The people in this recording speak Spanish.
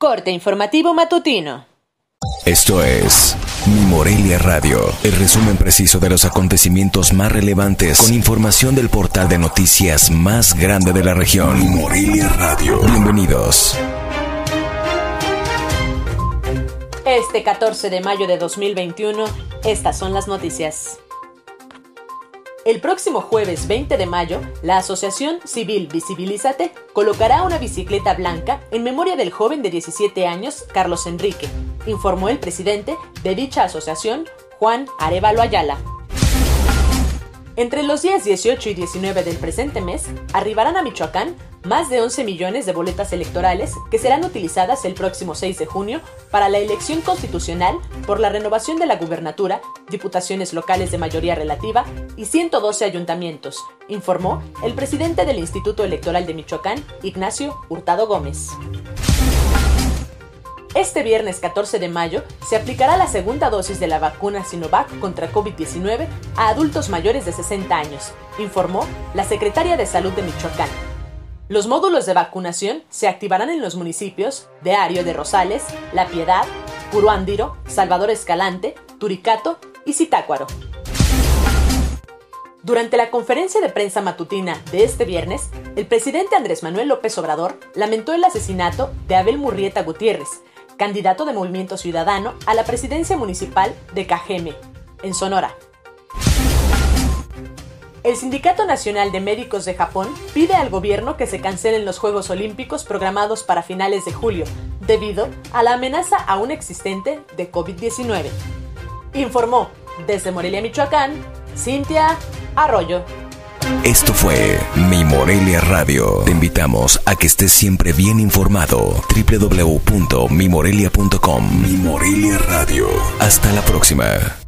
Corte informativo matutino. Esto es Mi Morelia Radio, el resumen preciso de los acontecimientos más relevantes con información del portal de noticias más grande de la región. Mi Morelia Radio. Bienvenidos. Este 14 de mayo de 2021, estas son las noticias. El próximo jueves 20 de mayo, la Asociación Civil Visibilízate colocará una bicicleta blanca en memoria del joven de 17 años, Carlos Enrique, informó el presidente de dicha asociación, Juan Arevalo Ayala. Entre los días 18 y 19 del presente mes, arribarán a Michoacán más de 11 millones de boletas electorales que serán utilizadas el próximo 6 de junio para la elección constitucional por la renovación de la gubernatura, diputaciones locales de mayoría relativa y 112 ayuntamientos, informó el presidente del Instituto Electoral de Michoacán, Ignacio Hurtado Gómez. Este viernes 14 de mayo se aplicará la segunda dosis de la vacuna Sinovac contra COVID-19 a adultos mayores de 60 años, informó la secretaria de Salud de Michoacán. Los módulos de vacunación se activarán en los municipios de Ario de Rosales, La Piedad, Puruándiro, Salvador Escalante, Turicato y Zitácuaro. Durante la conferencia de prensa matutina de este viernes, el presidente Andrés Manuel López Obrador lamentó el asesinato de Abel Murrieta Gutiérrez, candidato de Movimiento Ciudadano a la presidencia municipal de Cajeme, en Sonora. El Sindicato Nacional de Médicos de Japón pide al gobierno que se cancelen los Juegos Olímpicos programados para finales de julio, debido a la amenaza aún existente de COVID-19. Informó desde Morelia, Michoacán, Cintia Arroyo. Esto fue Mi Morelia Radio. Te invitamos a que estés siempre bien informado. www.mimorelia.com Mi Morelia Radio. Hasta la próxima.